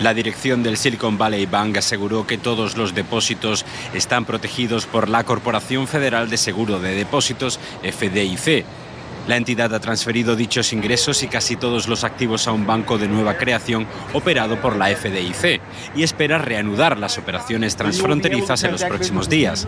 La dirección del Silicon Valley Bank aseguró que todos los depósitos están protegidos por la Corporación Federal de Seguro de Depósitos, FDIC. La entidad ha transferido dichos ingresos y casi todos los activos a un banco de nueva creación operado por la FDIC y espera reanudar las operaciones transfronterizas en los próximos días.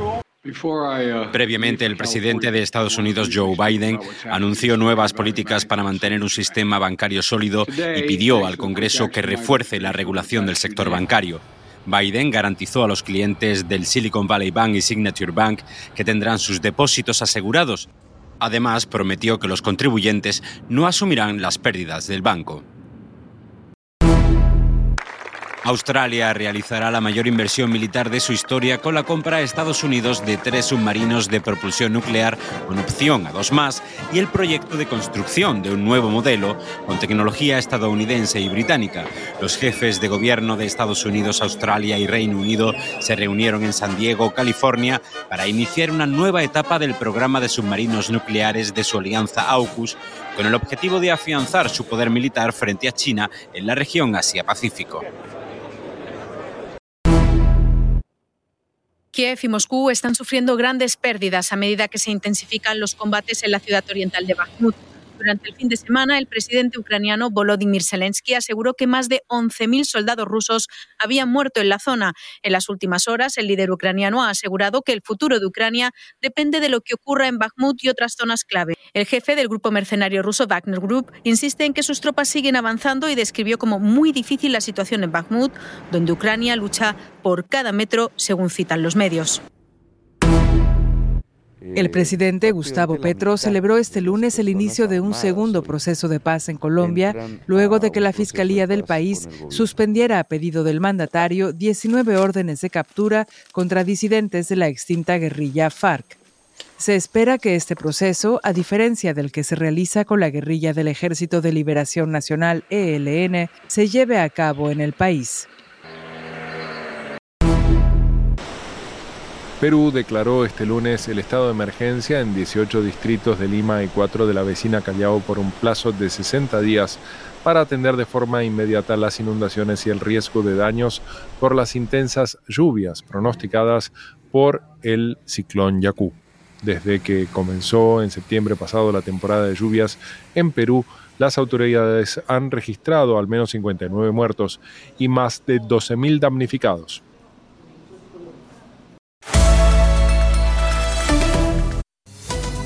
Previamente, el presidente de Estados Unidos, Joe Biden, anunció nuevas políticas para mantener un sistema bancario sólido y pidió al Congreso que refuerce la regulación del sector bancario. Biden garantizó a los clientes del Silicon Valley Bank y Signature Bank que tendrán sus depósitos asegurados. Además, prometió que los contribuyentes no asumirán las pérdidas del banco. Australia realizará la mayor inversión militar de su historia con la compra a Estados Unidos de tres submarinos de propulsión nuclear con opción a dos más y el proyecto de construcción de un nuevo modelo con tecnología estadounidense y británica. Los jefes de gobierno de Estados Unidos, Australia y Reino Unido se reunieron en San Diego, California, para iniciar una nueva etapa del programa de submarinos nucleares de su alianza AUKUS con el objetivo de afianzar su poder militar frente a China en la región Asia-Pacífico. Kiev y Moscú están sufriendo grandes pérdidas a medida que se intensifican los combates en la ciudad oriental de Bakhmut. Durante el fin de semana, el presidente ucraniano Volodymyr Zelensky aseguró que más de 11.000 soldados rusos habían muerto en la zona. En las últimas horas, el líder ucraniano ha asegurado que el futuro de Ucrania depende de lo que ocurra en Bakhmut y otras zonas clave. El jefe del grupo mercenario ruso Wagner Group insiste en que sus tropas siguen avanzando y describió como muy difícil la situación en Bakhmut, donde Ucrania lucha por cada metro, según citan los medios. El presidente Gustavo Petro celebró este lunes el inicio de un segundo proceso de paz en Colombia, luego de que la Fiscalía del país suspendiera a pedido del mandatario 19 órdenes de captura contra disidentes de la extinta guerrilla FARC. Se espera que este proceso, a diferencia del que se realiza con la guerrilla del Ejército de Liberación Nacional ELN, se lleve a cabo en el país. Perú declaró este lunes el estado de emergencia en 18 distritos de Lima y 4 de la vecina Callao por un plazo de 60 días para atender de forma inmediata las inundaciones y el riesgo de daños por las intensas lluvias pronosticadas por el ciclón Yacú. Desde que comenzó en septiembre pasado la temporada de lluvias en Perú, las autoridades han registrado al menos 59 muertos y más de 12.000 damnificados.